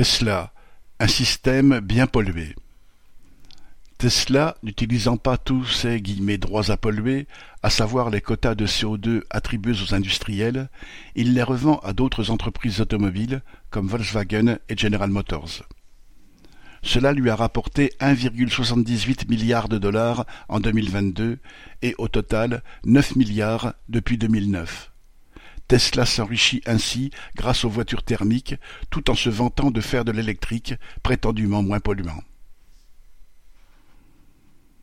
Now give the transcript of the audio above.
Tesla, un système bien pollué. Tesla, n'utilisant pas tous ses « droits à polluer », à savoir les quotas de CO2 attribués aux industriels, il les revend à d'autres entreprises automobiles comme Volkswagen et General Motors. Cela lui a rapporté 1,78 milliard de dollars en 2022 et au total 9 milliards depuis 2009. Tesla s'enrichit ainsi grâce aux voitures thermiques tout en se vantant de faire de l'électrique prétendument moins polluant.